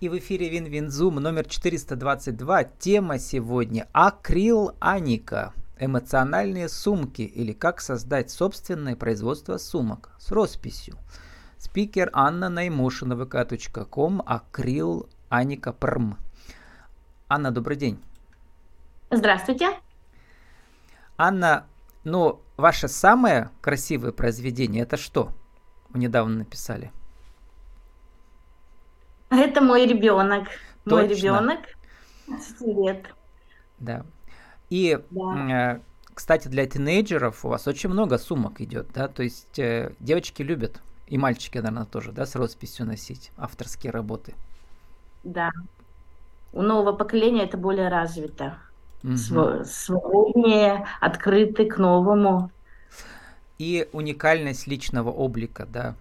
И в эфире Вин-Вин-Зум номер 422. Тема сегодня «Акрил Аника». Эмоциональные сумки или как создать собственное производство сумок с росписью. Спикер Анна на emotionvk.com Акрил Аника Прм. Анна, добрый день. Здравствуйте. Анна, ну, ваше самое красивое произведение это что? Вы недавно написали. Это мой ребенок. Точно. Мой ребенок 10 лет. Да. И, да. Э, кстати, для тинейджеров у вас очень много сумок идет, да? То есть э, девочки любят, и мальчики, наверное, тоже, да, с росписью носить авторские работы. Да. У нового поколения это более развито. Угу. Свободнее, открыты к новому. И уникальность личного облика, да.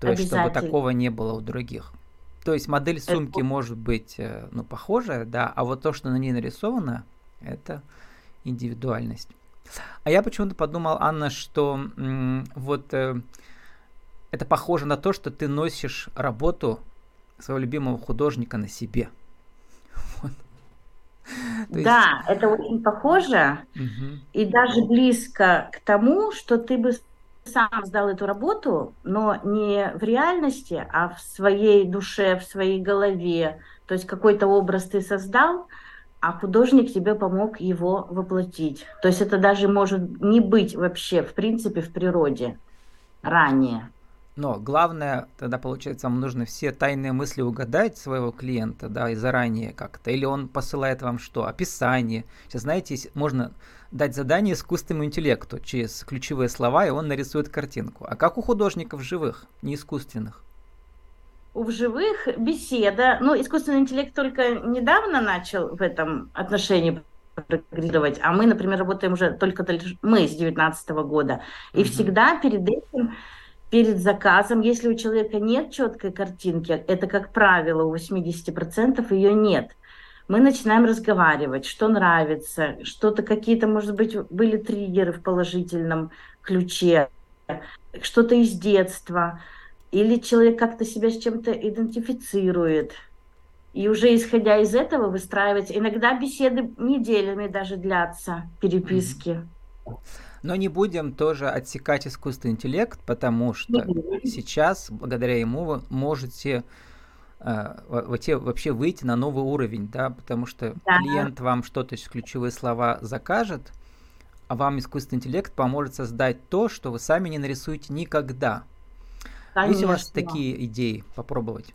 То есть, чтобы такого не было у других. То есть модель сумки это... может быть э, ну, похожая, да, а вот то, что на ней нарисовано, это индивидуальность. А я почему-то подумал, Анна, что м, вот э, это похоже на то, что ты носишь работу своего любимого художника на себе. Вот. Да, есть... это очень похоже угу. и даже близко к тому, что ты бы сам сдал эту работу, но не в реальности, а в своей душе, в своей голове. То есть какой-то образ ты создал, а художник тебе помог его воплотить. То есть это даже может не быть вообще, в принципе, в природе ранее. Но главное, тогда получается, вам нужно все тайные мысли угадать своего клиента, да, и заранее как-то. Или он посылает вам что? Описание. Сейчас, знаете, можно дать задание искусственному интеллекту через ключевые слова, и он нарисует картинку. А как у художников живых, не искусственных? У живых беседа. Ну, искусственный интеллект только недавно начал в этом отношении прогрессировать, а мы, например, работаем уже только мы с 2019 года. И угу. всегда перед этим перед заказом, если у человека нет четкой картинки, это, как правило, у 80% ее нет, мы начинаем разговаривать, что нравится, что-то какие-то, может быть, были триггеры в положительном ключе, что-то из детства, или человек как-то себя с чем-то идентифицирует. И уже исходя из этого выстраивать, иногда беседы неделями даже длятся, переписки. Mm-hmm. Но не будем тоже отсекать искусственный интеллект, потому что сейчас, благодаря ему, вы можете э, вообще выйти на новый уровень, да, потому что да. клиент вам что-то, ключевые слова закажет, а вам искусственный интеллект поможет создать то, что вы сами не нарисуете никогда. Конечно. Есть у вас такие идеи попробовать?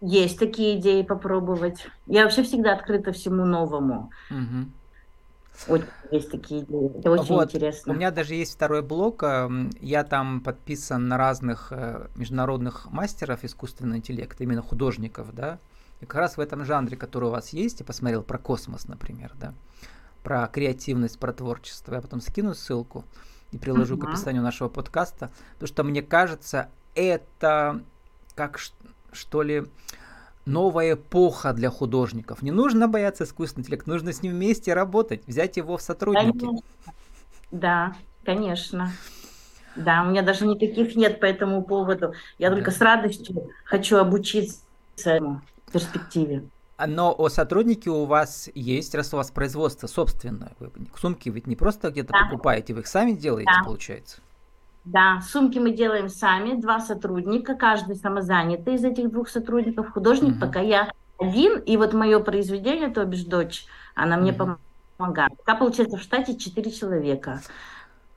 Есть такие идеи попробовать. Я вообще всегда открыта всему новому. Угу. Очень есть такие идеи. Это очень вот. интересно. У меня даже есть второй блог. Эм, я там подписан на разных э, международных мастеров искусственного интеллекта, именно художников, да. И как раз в этом жанре, который у вас есть, я посмотрел про космос, например, да, про креативность, про творчество. Я потом скину ссылку и приложу uh-huh. к описанию нашего подкаста, потому что мне кажется, это как что ли новая эпоха для художников. Не нужно бояться искусственного интеллекта, нужно с ним вместе работать, взять его в сотрудники. Конечно. Да, конечно. Да, у меня даже никаких нет по этому поводу. Я да. только с радостью хочу обучиться этому перспективе. Но о сотруднике у вас есть, раз у вас производство собственное. Вы сумки ведь не просто где-то да. покупаете, вы их сами делаете, да. получается. Да, сумки мы делаем сами, два сотрудника, каждый самозанятый из этих двух сотрудников. Художник угу. пока я один, и вот мое произведение, то бишь дочь, она мне угу. помогает. Пока получается в штате четыре человека.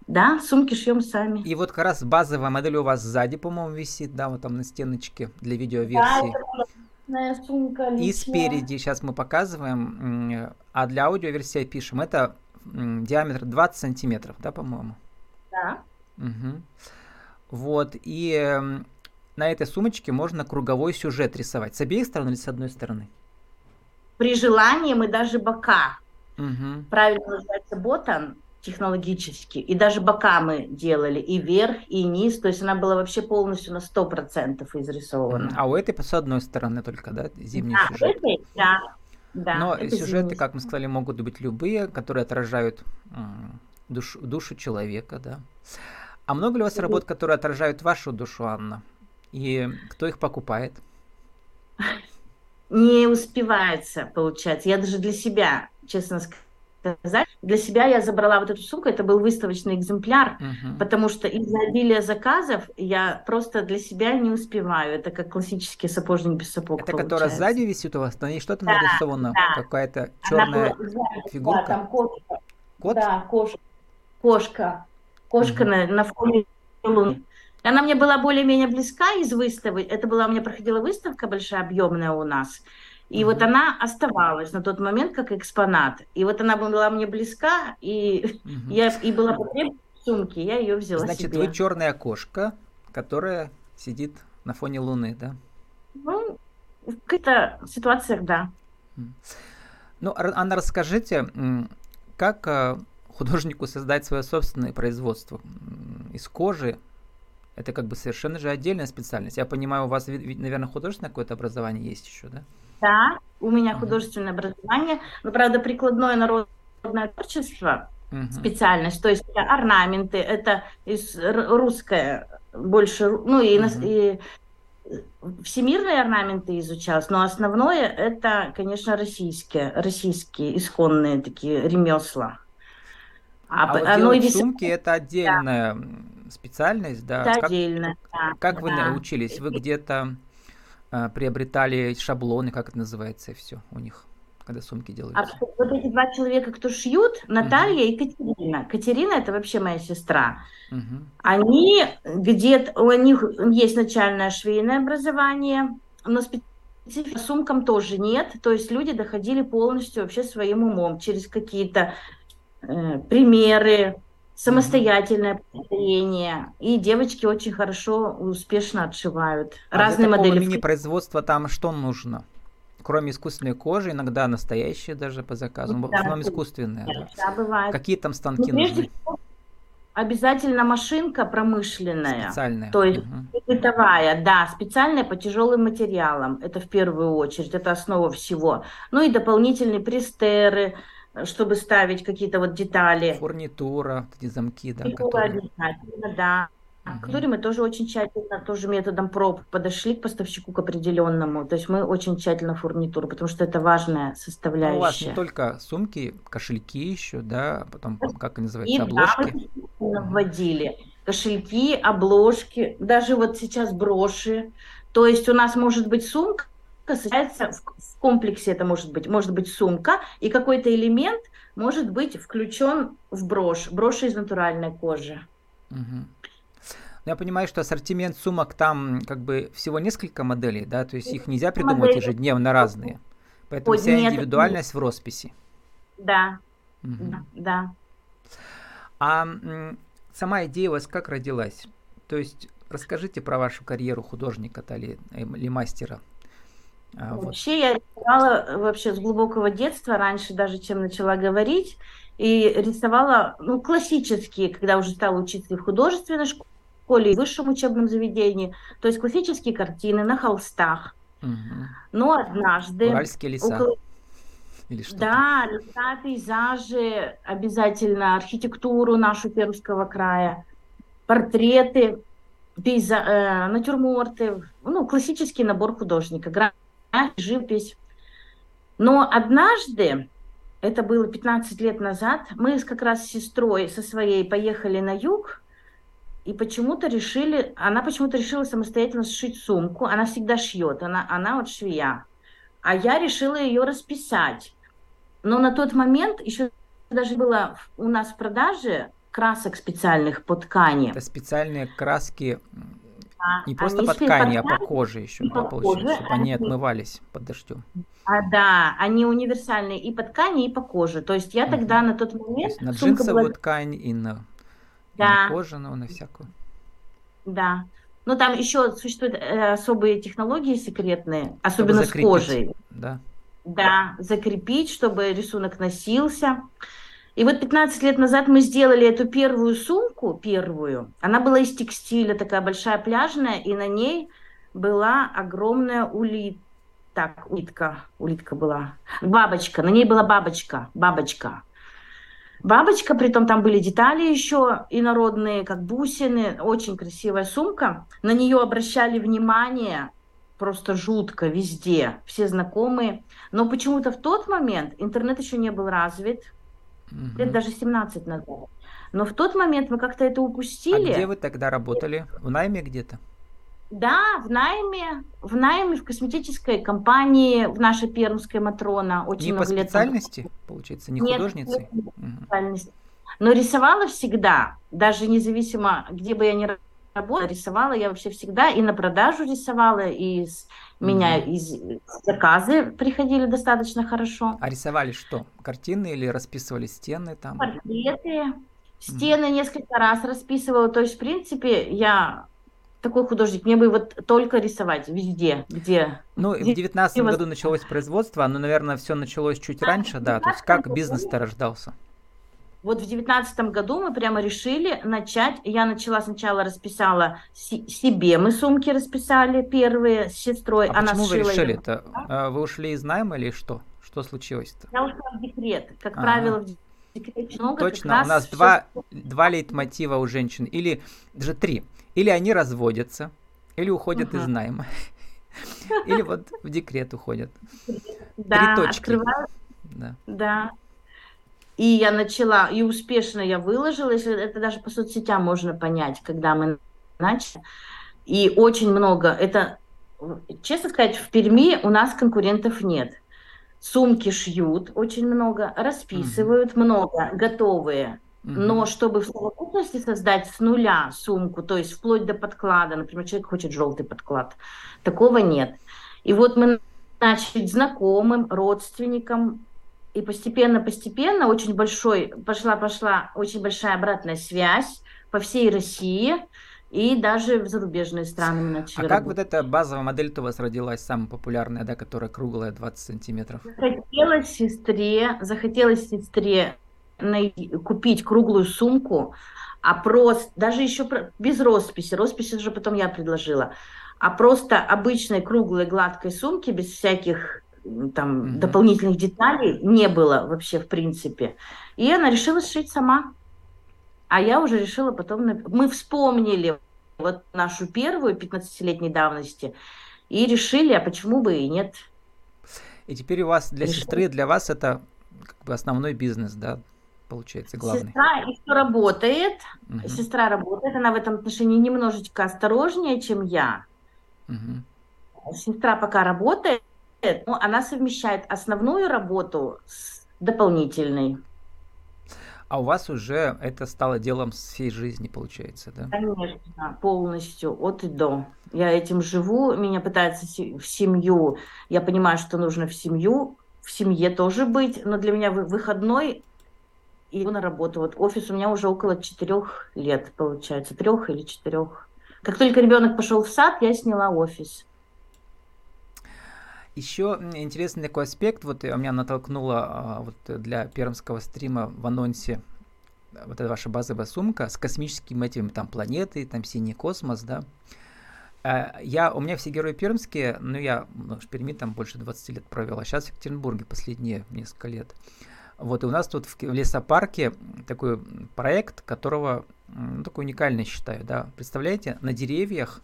Да, сумки шьем сами. И вот как раз базовая модель у вас сзади, по-моему, висит, да, вот там на стеночке для видеоверсии. Да, сумка личная. И спереди, сейчас мы показываем, а для аудиоверсии пишем, это диаметр 20 сантиметров, да, по-моему? Да. Угу. Вот, и э, на этой сумочке можно круговой сюжет рисовать. С обеих сторон или с одной стороны? При желании мы даже бока. Угу. Правильно называется ботан технологически. И даже бока мы делали, и вверх, и низ. То есть она была вообще полностью на 100% изрисована. А у этой с одной стороны только, да, зимний да, сюжет? Этой, да. Да, Но сюжеты, зимний. как мы сказали, могут быть любые, которые отражают душ, душу человека, да. А много ли у вас работ, которые отражают вашу душу, Анна? И кто их покупает? не успевается, получается. Я даже для себя, честно сказать, для себя я забрала вот эту сумку, это был выставочный экземпляр, uh-huh. потому что из-за обилия заказов я просто для себя не успеваю. Это как классический сапожник без сапог. Это получается. которая сзади висит у вас, на ней что-то да, нарисовано, да. какая-то черная Она, фигурка. Да, там кошка. Кот? Да, кошка. Кошка. Кошка на, на фоне луны. Она мне была более-менее близка из выставки. Это была у меня проходила выставка большая, объемная у нас. И mm-hmm. вот она оставалась на тот момент как экспонат. И вот она была мне близка, и mm-hmm. я и была потребна в сумке, я ее взяла Значит, себе. вы черная кошка, которая сидит на фоне Луны, да? Ну, в каких-то ситуациях, да. Ну, Анна, расскажите, как э, художнику создать свое собственное производство из кожи, это как бы совершенно же отдельная специальность. Я понимаю, у вас, наверное, художественное какое-то образование есть еще, да? Да, у меня художественное uh-huh. образование, но, правда, прикладное народное творчество, uh-huh. специальность, то есть орнаменты, это из русское больше, ну и, uh-huh. и всемирные орнаменты изучалось, но основное это, конечно, российские, российские исконные такие ремесла. А, а вот оно делать сумки это отдельная да. специальность, да? Это как, отдельно, да. Как вы да. научились? Вы где-то э, приобретали шаблоны, как это называется, и все у них? когда сумки делают. А вот эти два человека, кто шьют, Наталья uh-huh. и Катерина. Катерина это вообще моя сестра. Uh-huh. Они где-то, у них есть начальное швейное образование, но специфики сумкам тоже нет. То есть люди доходили полностью вообще своим умом через какие-то примеры, самостоятельное повторение. И девочки очень хорошо, успешно отшивают. А Разные для модели. мини-производства там что нужно? Кроме искусственной кожи, иногда настоящие даже по заказу, да, в основном искусственные. Да, да. бывает. Какие там станки ну, нужны? Всего, обязательно машинка промышленная. Специальная. То есть угу. бытовая, да, специальная по тяжелым материалам. Это в первую очередь, это основа всего. Ну и дополнительные пристеры, чтобы ставить какие-то вот детали. Фурнитура, эти замки, да. Фурнитура которые... обязательно, да. Угу. К которой мы тоже очень тщательно, тоже методом проб подошли к поставщику к определенному. То есть мы очень тщательно фурнитуру, потому что это важная составляющая. Ну, у вас не только сумки, кошельки еще, да, потом, как они называются, И обложки. Да, мы вводили. Кошельки, обложки, даже вот сейчас броши. То есть у нас может быть сумка, сочетается в, комплексе это может быть. Может быть сумка, и какой-то элемент может быть включен в брошь. Брошь из натуральной кожи. Угу. Я понимаю, что ассортимент сумок там как бы всего несколько моделей, да, то есть их нельзя придумать Модели. ежедневно разные. Поэтому Ой, вся нет, индивидуальность нет. в росписи. Да, угу. да. А сама идея у вас как родилась? То есть расскажите про вашу карьеру художника или, э, или мастера. А, вообще я рисовала вообще с глубокого детства, раньше даже чем начала говорить, и рисовала, ну, классические, когда уже стала учиться в художественной школе, и в высшем учебном заведении, то есть классические картины на холстах. Угу. Но однажды... Уральские леса. Около... Или что да, леса, пейзажи, обязательно архитектуру нашу Пермского края, портреты, пейза... э, натюрморты, ну, классический набор художника, живопись. Но однажды, это было 15 лет назад, мы как раз с сестрой со своей поехали на юг, и почему-то решили, она почему-то решила самостоятельно сшить сумку. Она всегда шьет, она, она вот швея. А я решила ее расписать. Но на тот момент еще даже было у нас в продаже красок специальных по ткани. Это специальные краски не просто они по ткани, а по коже еще, да, получается, чтобы они отмывались под дождем. А, да, они универсальные и по ткани, и по коже. То есть я тогда угу. на тот момент... То на джинсовую была... ткань и на, да. и на кожаную, на всякую. Да. Но там еще существуют э, особые технологии секретные, особенно с кожей. Да. Да, закрепить, чтобы рисунок носился. И вот 15 лет назад мы сделали эту первую сумку, первую. Она была из текстиля, такая большая пляжная, и на ней была огромная улитка. Так, улитка, улитка была. Бабочка, на ней была бабочка, бабочка. Бабочка, притом там были детали еще инородные, как бусины, очень красивая сумка. На нее обращали внимание просто жутко везде, все знакомые. Но почему-то в тот момент интернет еще не был развит, угу. лет даже 17 назад. Но в тот момент мы как-то это упустили. А где вы тогда работали? В найме где-то? Да, в найме, в найме в косметической компании в нашей пермской Матрона. Очень не много по специальности, лет получается, не нет, художницей? Нет, специальности. Но рисовала всегда, даже независимо, где бы я ни работала, рисовала я вообще всегда и на продажу рисовала, и с mm-hmm. меня из заказы приходили достаточно хорошо. А рисовали что? Картины или расписывали стены там? Портреты, стены mm-hmm. несколько раз расписывала. То есть, в принципе, я такой художник, мне бы вот только рисовать везде, где... Ну, где в девятнадцатом году началось производство, оно, наверное, все началось чуть а, раньше, да, то есть как бизнес-то рождался? Вот в девятнадцатом году мы прямо решили начать. Я начала сначала расписала себе, мы сумки расписали первые с сестрой. А Она почему вы решили это? А, вы ушли из найма или что? Что случилось-то? Я ушла в декрет. Как ага. правило, в декрете много. Точно, у нас два, два лейтмотива у женщин, или даже три. Или они разводятся, или уходят угу. из найма. Или вот в декрет уходят. Да, Три точки. Открывают... Да. да. И я начала, и успешно я выложила, если это даже по соцсетям можно понять, когда мы начали. И очень много, это, честно сказать, в Перми у нас конкурентов нет. Сумки шьют очень много, расписывают mm-hmm. много, готовые. Mm-hmm. Но чтобы в совокупности создать с нуля сумку, то есть вплоть до подклада, например, человек хочет желтый подклад, такого нет. И вот мы начали знакомым, родственникам и постепенно-постепенно очень большой, пошла-пошла очень большая обратная связь по всей России, и даже в зарубежные страны начали А работать. как вот эта базовая модель-то у вас родилась, самая популярная, да, которая круглая, 20 сантиметров? Захотелось сестре, захотелось сестре купить круглую сумку, а просто, даже еще без росписи, роспись уже потом я предложила, а просто обычной круглой гладкой сумки без всяких там mm-hmm. дополнительных деталей не было вообще в принципе. И она решила сшить сама. А я уже решила потом... Мы вспомнили вот нашу первую 15-летней давности и решили, а почему бы и нет. И теперь у вас для решили. сестры, для вас это как бы основной бизнес, да, получается, главный. Сестра еще работает, угу. сестра работает, она в этом отношении немножечко осторожнее, чем я. Угу. Сестра пока работает, ну, она совмещает основную работу с дополнительной. А у вас уже это стало делом всей жизни, получается, да? Конечно, полностью, от и до. Я этим живу, меня пытаются в семью, я понимаю, что нужно в семью, в семье тоже быть, но для меня выходной и на работу. Вот офис у меня уже около четырех лет, получается, трех или четырех. Как только ребенок пошел в сад, я сняла офис. Еще интересный такой аспект, вот меня натолкнуло а, вот для пермского стрима в анонсе вот эта ваша базовая сумка с космическими этими там планеты, там синий космос, да. Я, у меня все герои пермские, ну я ну, в Перми там больше 20 лет провел, а сейчас в Екатеринбурге последние несколько лет. Вот, и у нас тут в лесопарке такой проект, которого, ну, такой уникальный считаю, да. Представляете, на деревьях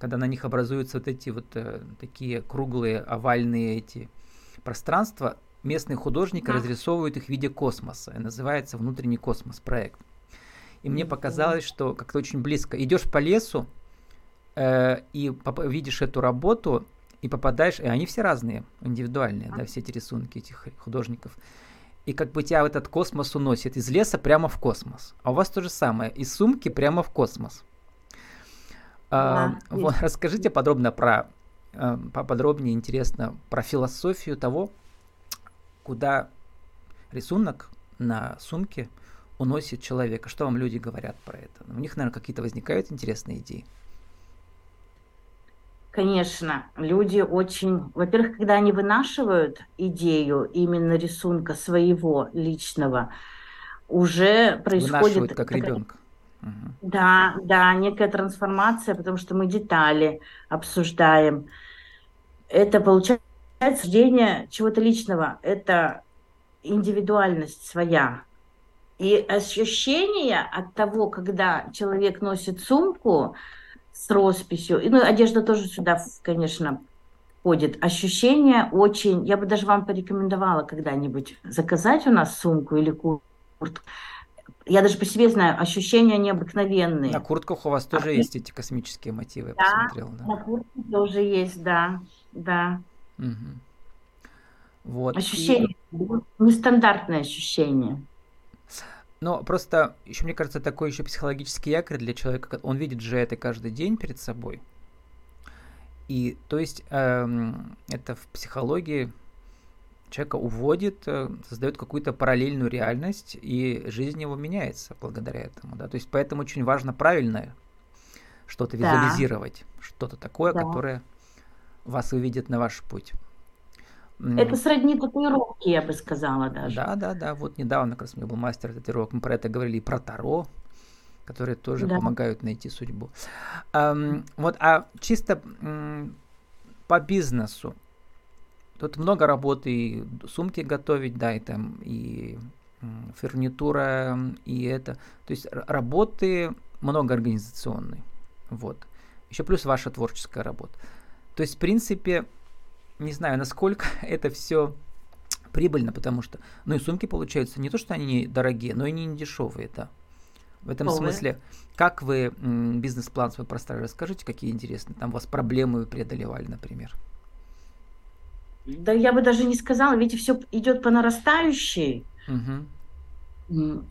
когда на них образуются вот эти вот э, такие круглые овальные эти пространства, местные художники да. разрисовывают их в виде космоса. И называется внутренний космос проект. И мне показалось, что как-то очень близко. Идешь по лесу э, и видишь эту работу и попадаешь, и они все разные, индивидуальные, да, все эти рисунки этих художников. И как бы тебя в этот космос уносит из леса прямо в космос. А у вас то же самое, из сумки прямо в космос. А, вот, расскажите подробно про, э, поподробнее, интересно, про философию того, куда рисунок на сумке уносит человека. Что вам люди говорят про это? У них, наверное, какие-то возникают интересные идеи. Конечно, люди очень, во-первых, когда они вынашивают идею именно рисунка своего личного, уже происходит... Вынашивают как ребенка. Да, да, некая трансформация, потому что мы детали обсуждаем. Это получается рождение чего-то личного, это индивидуальность своя. И ощущение от того, когда человек носит сумку, с росписью. И, ну, одежда тоже сюда, конечно, входит. Ощущение очень... Я бы даже вам порекомендовала когда-нибудь заказать у нас сумку или куртку. Я даже по себе знаю, ощущения необыкновенные. На куртках у вас тоже а, есть эти космические мотивы, я да, посмотрел. Да, на куртке тоже есть, да, да. Угу. Вот. Ощущение, и... нестандартное ощущение. Но просто еще, мне кажется, такой еще психологический якорь для человека, он видит же это каждый день перед собой. И то есть эм, это в психологии человека уводит, э, создает какую-то параллельную реальность, и жизнь его меняется благодаря этому. Да? То есть поэтому очень важно правильное что-то да. визуализировать, что-то такое, да. которое вас выведет на ваш путь. Это сродни татуировки, я бы сказала даже. Да, да, да. Вот недавно как раз у меня был мастер татуировок. Мы про это говорили и про Таро, которые тоже да. помогают найти судьбу. Um, вот, а чисто по бизнесу. Тут много работы, и сумки готовить, да, и там, и фурнитура, и это. То есть работы много организационной. Вот. Еще плюс ваша творческая работа. То есть, в принципе, не знаю, насколько это все прибыльно, потому что, ну и сумки получаются не то, что они дорогие, но и не дешевые, да. В этом Полная. смысле, как вы бизнес-план свой простроили? Расскажите, какие интересные там у вас проблемы вы преодолевали, например. Да я бы даже не сказала, ведь все идет по нарастающей. Угу.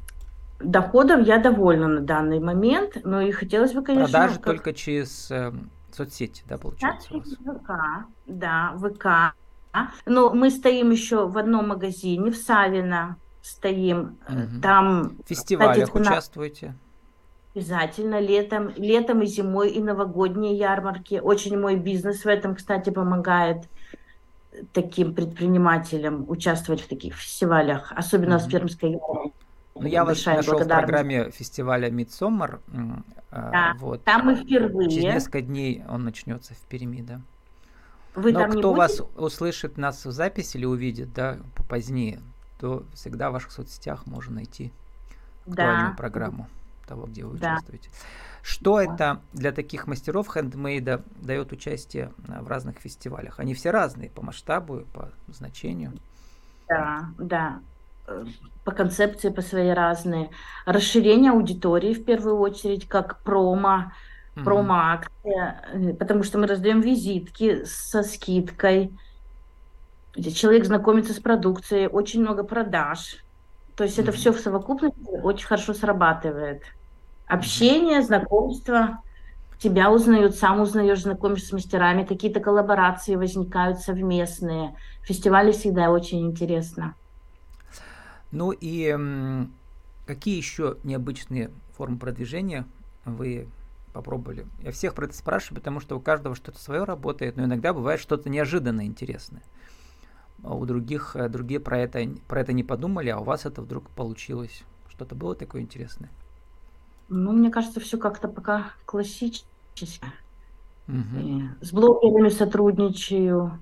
Доходов я довольна на данный момент, но и хотелось бы, конечно... Продажи как... только через э, соцсети, да, получается? Да, ВК, да, ВК. Но мы стоим еще в одном магазине в Савино, стоим угу. там. В фестивалях кстати, участвуете? Обязательно летом, летом и зимой и новогодние ярмарки. Очень мой бизнес в этом, кстати, помогает таким предпринимателям участвовать в таких фестивалях, особенно mm в Пермской ярмарке. Ну, я вас нашел в программе фестиваля Мидсоммар. А, да, вот. там мы впервые. Через несколько дней он начнется в Перми, да. Вы Но кто вас услышит нас в записи или увидит, да, позднее, то всегда в ваших соцсетях можно найти актуальную да. программу того, где вы да. участвуете. Что да. это для таких мастеров хендмейда дает участие в разных фестивалях? Они все разные по масштабу, по значению. Да, да по концепции по своей разные. Расширение аудитории в первую очередь, как промо, mm-hmm. промо-акция, э, потому что мы раздаем визитки со скидкой, человек знакомится с продукцией, очень много продаж. То есть mm-hmm. это все в совокупности очень хорошо срабатывает. Общение, знакомство, тебя узнают, сам узнаешь, знакомишься с мастерами, какие-то коллаборации возникают совместные. Фестивали всегда очень интересно. Ну и какие еще необычные формы продвижения вы попробовали? Я всех про это спрашиваю, потому что у каждого что-то свое работает, но иногда бывает что-то неожиданно интересное. А у других э, другие про это, про это не подумали, а у вас это вдруг получилось. Что-то было такое интересное? Ну, мне кажется, все как-то пока классически. Угу. С блогерами сотрудничаю.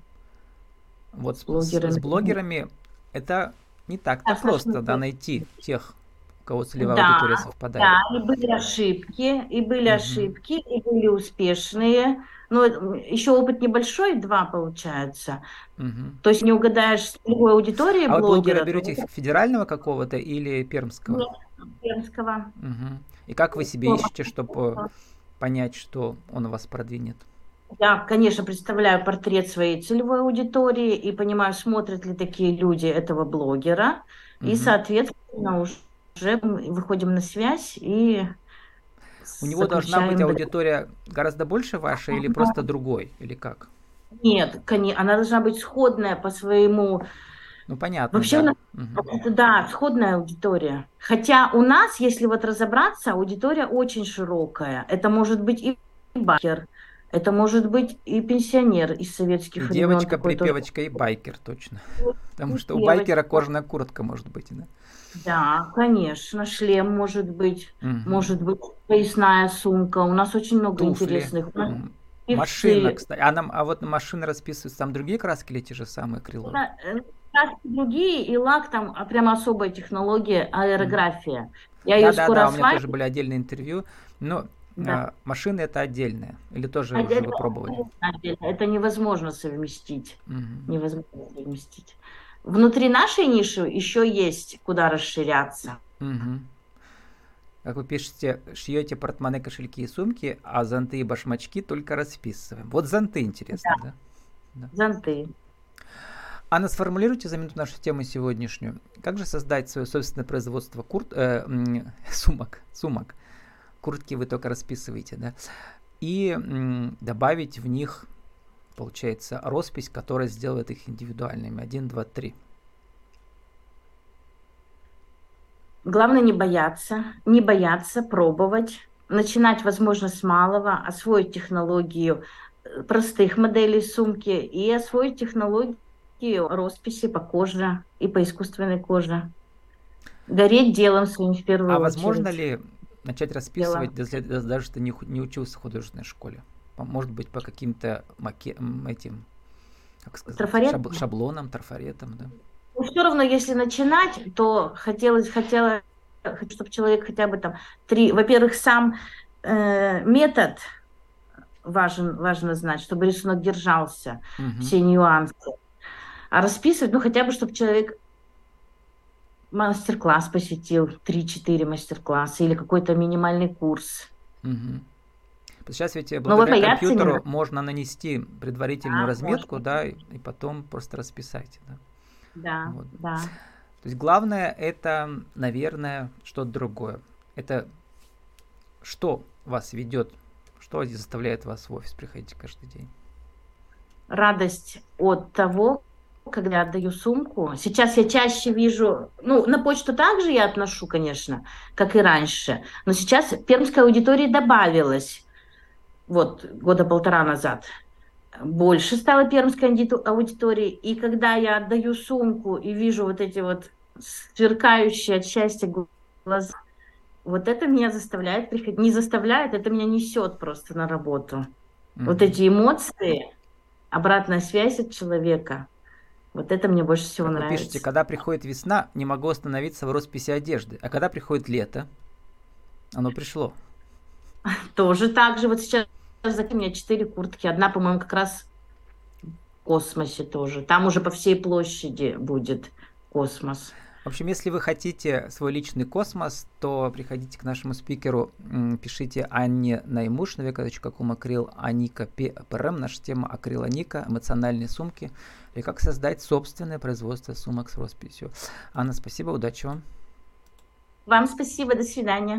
Вот с, блогерами. с блогерами это не так-то да, просто, да, найти тех, у кого целевая да, аудитория совпадает. Да, и были ошибки, и были угу. ошибки, и были успешные. Но еще опыт небольшой, два получается. Угу. То есть не угадаешь с целевой аудиторией а блогера. А вы блогера берете федерального какого-то или пермского? Нет, пермского. Угу. И как вы себе ищете, чтобы понять, что он вас продвинет? Я, конечно, представляю портрет своей целевой аудитории и понимаю, смотрят ли такие люди этого блогера. Угу. И, соответственно, уже выходим на связь и у него должна быть аудитория гораздо больше вашей или просто другой, или как? Нет, она должна быть сходная по своему... Ну, понятно. Вообще, да. Угу. да, сходная аудитория. Хотя у нас, если вот разобраться, аудитория очень широкая. Это может быть и бакер, это может быть и пенсионер из советских времен. Девочка, припевочка и байкер, точно. Потому что у байкера кожаная куртка может быть, да? Да, конечно, шлем может быть, угу. может быть поясная сумка. У нас очень много Туфли. интересных. Машина, кстати. А, нам, а вот на машины расписываются там другие краски или те же самые крыло? Другие, и лак там а прям особая технология, аэрография. Я да, ее да, скоро да, осваиваю. у меня тоже были отдельные интервью. Но Да. А, машины это отдельное? Или тоже Отдельно, уже вы пробовали? Отдельно. Это невозможно совместить. Угу. Невозможно совместить. Внутри нашей ниши еще есть куда расширяться. Угу. Как вы пишете, шьете портмоне, кошельки и сумки, а зонты и башмачки только расписываем. Вот зонты интересно, да? да? Зонты. Анна, сформулируйте за минуту нашу тему сегодняшнюю. Как же создать свое собственное производство курт, э, сумок, сумок? Куртки вы только расписываете, да? И м, добавить в них, получается, роспись, которая сделает их индивидуальными. Один, два, три. Главное не бояться, не бояться пробовать, начинать, возможно, с малого, освоить технологию э, простых моделей сумки и освоить технологию росписи по коже и по искусственной коже. Гореть делом своим в первую а очередь. А возможно ли начать расписывать, если даже ты не, не учился в художественной школе? Может быть, по каким-то маке, этим, как сказать, шаб, шаблонам, трафаретам, да? Ну, все равно, если начинать, то хотелось, хотела, чтобы человек хотя бы там три, во-первых, сам э, метод важен, важно знать, чтобы рисунок держался, угу. все нюансы. А расписывать, ну, хотя бы, чтобы человек мастер-класс посетил, 3-4 мастер-класса или какой-то минимальный курс. Угу. Сейчас ведь благодаря компьютеру можно нанести предварительную да, разметку, можно. да, и, и потом просто расписать. Да, да. Вот. да. То есть главное это, наверное, что-то другое. Это что вас ведет, что заставляет вас в офис приходить каждый день? Радость от того, когда отдаю сумку. Сейчас я чаще вижу, ну, на почту также я отношу, конечно, как и раньше, но сейчас пермской аудитории добавилось, вот, года полтора назад. Больше стало пермской аудитории, и когда я отдаю сумку и вижу вот эти вот сверкающие от счастья глаза, вот это меня заставляет приходить, не заставляет, это меня несет просто на работу. Mm-hmm. Вот эти эмоции, обратная связь от человека – вот это мне больше всего как нравится. Вы пишете, когда приходит весна, не могу остановиться в росписи одежды. А когда приходит лето, оно пришло. Тоже так же. Вот сейчас у меня четыре куртки. Одна, по-моему, как раз в космосе тоже. Там уже по всей площади будет космос. В общем, если вы хотите свой личный космос, то приходите к нашему спикеру, пишите Анне Наймуш на века.ком акрил Аника ПРМ, наша тема акрил Аника, эмоциональные сумки, и как создать собственное производство сумок с росписью. Анна, спасибо, удачи вам. Вам спасибо, до свидания.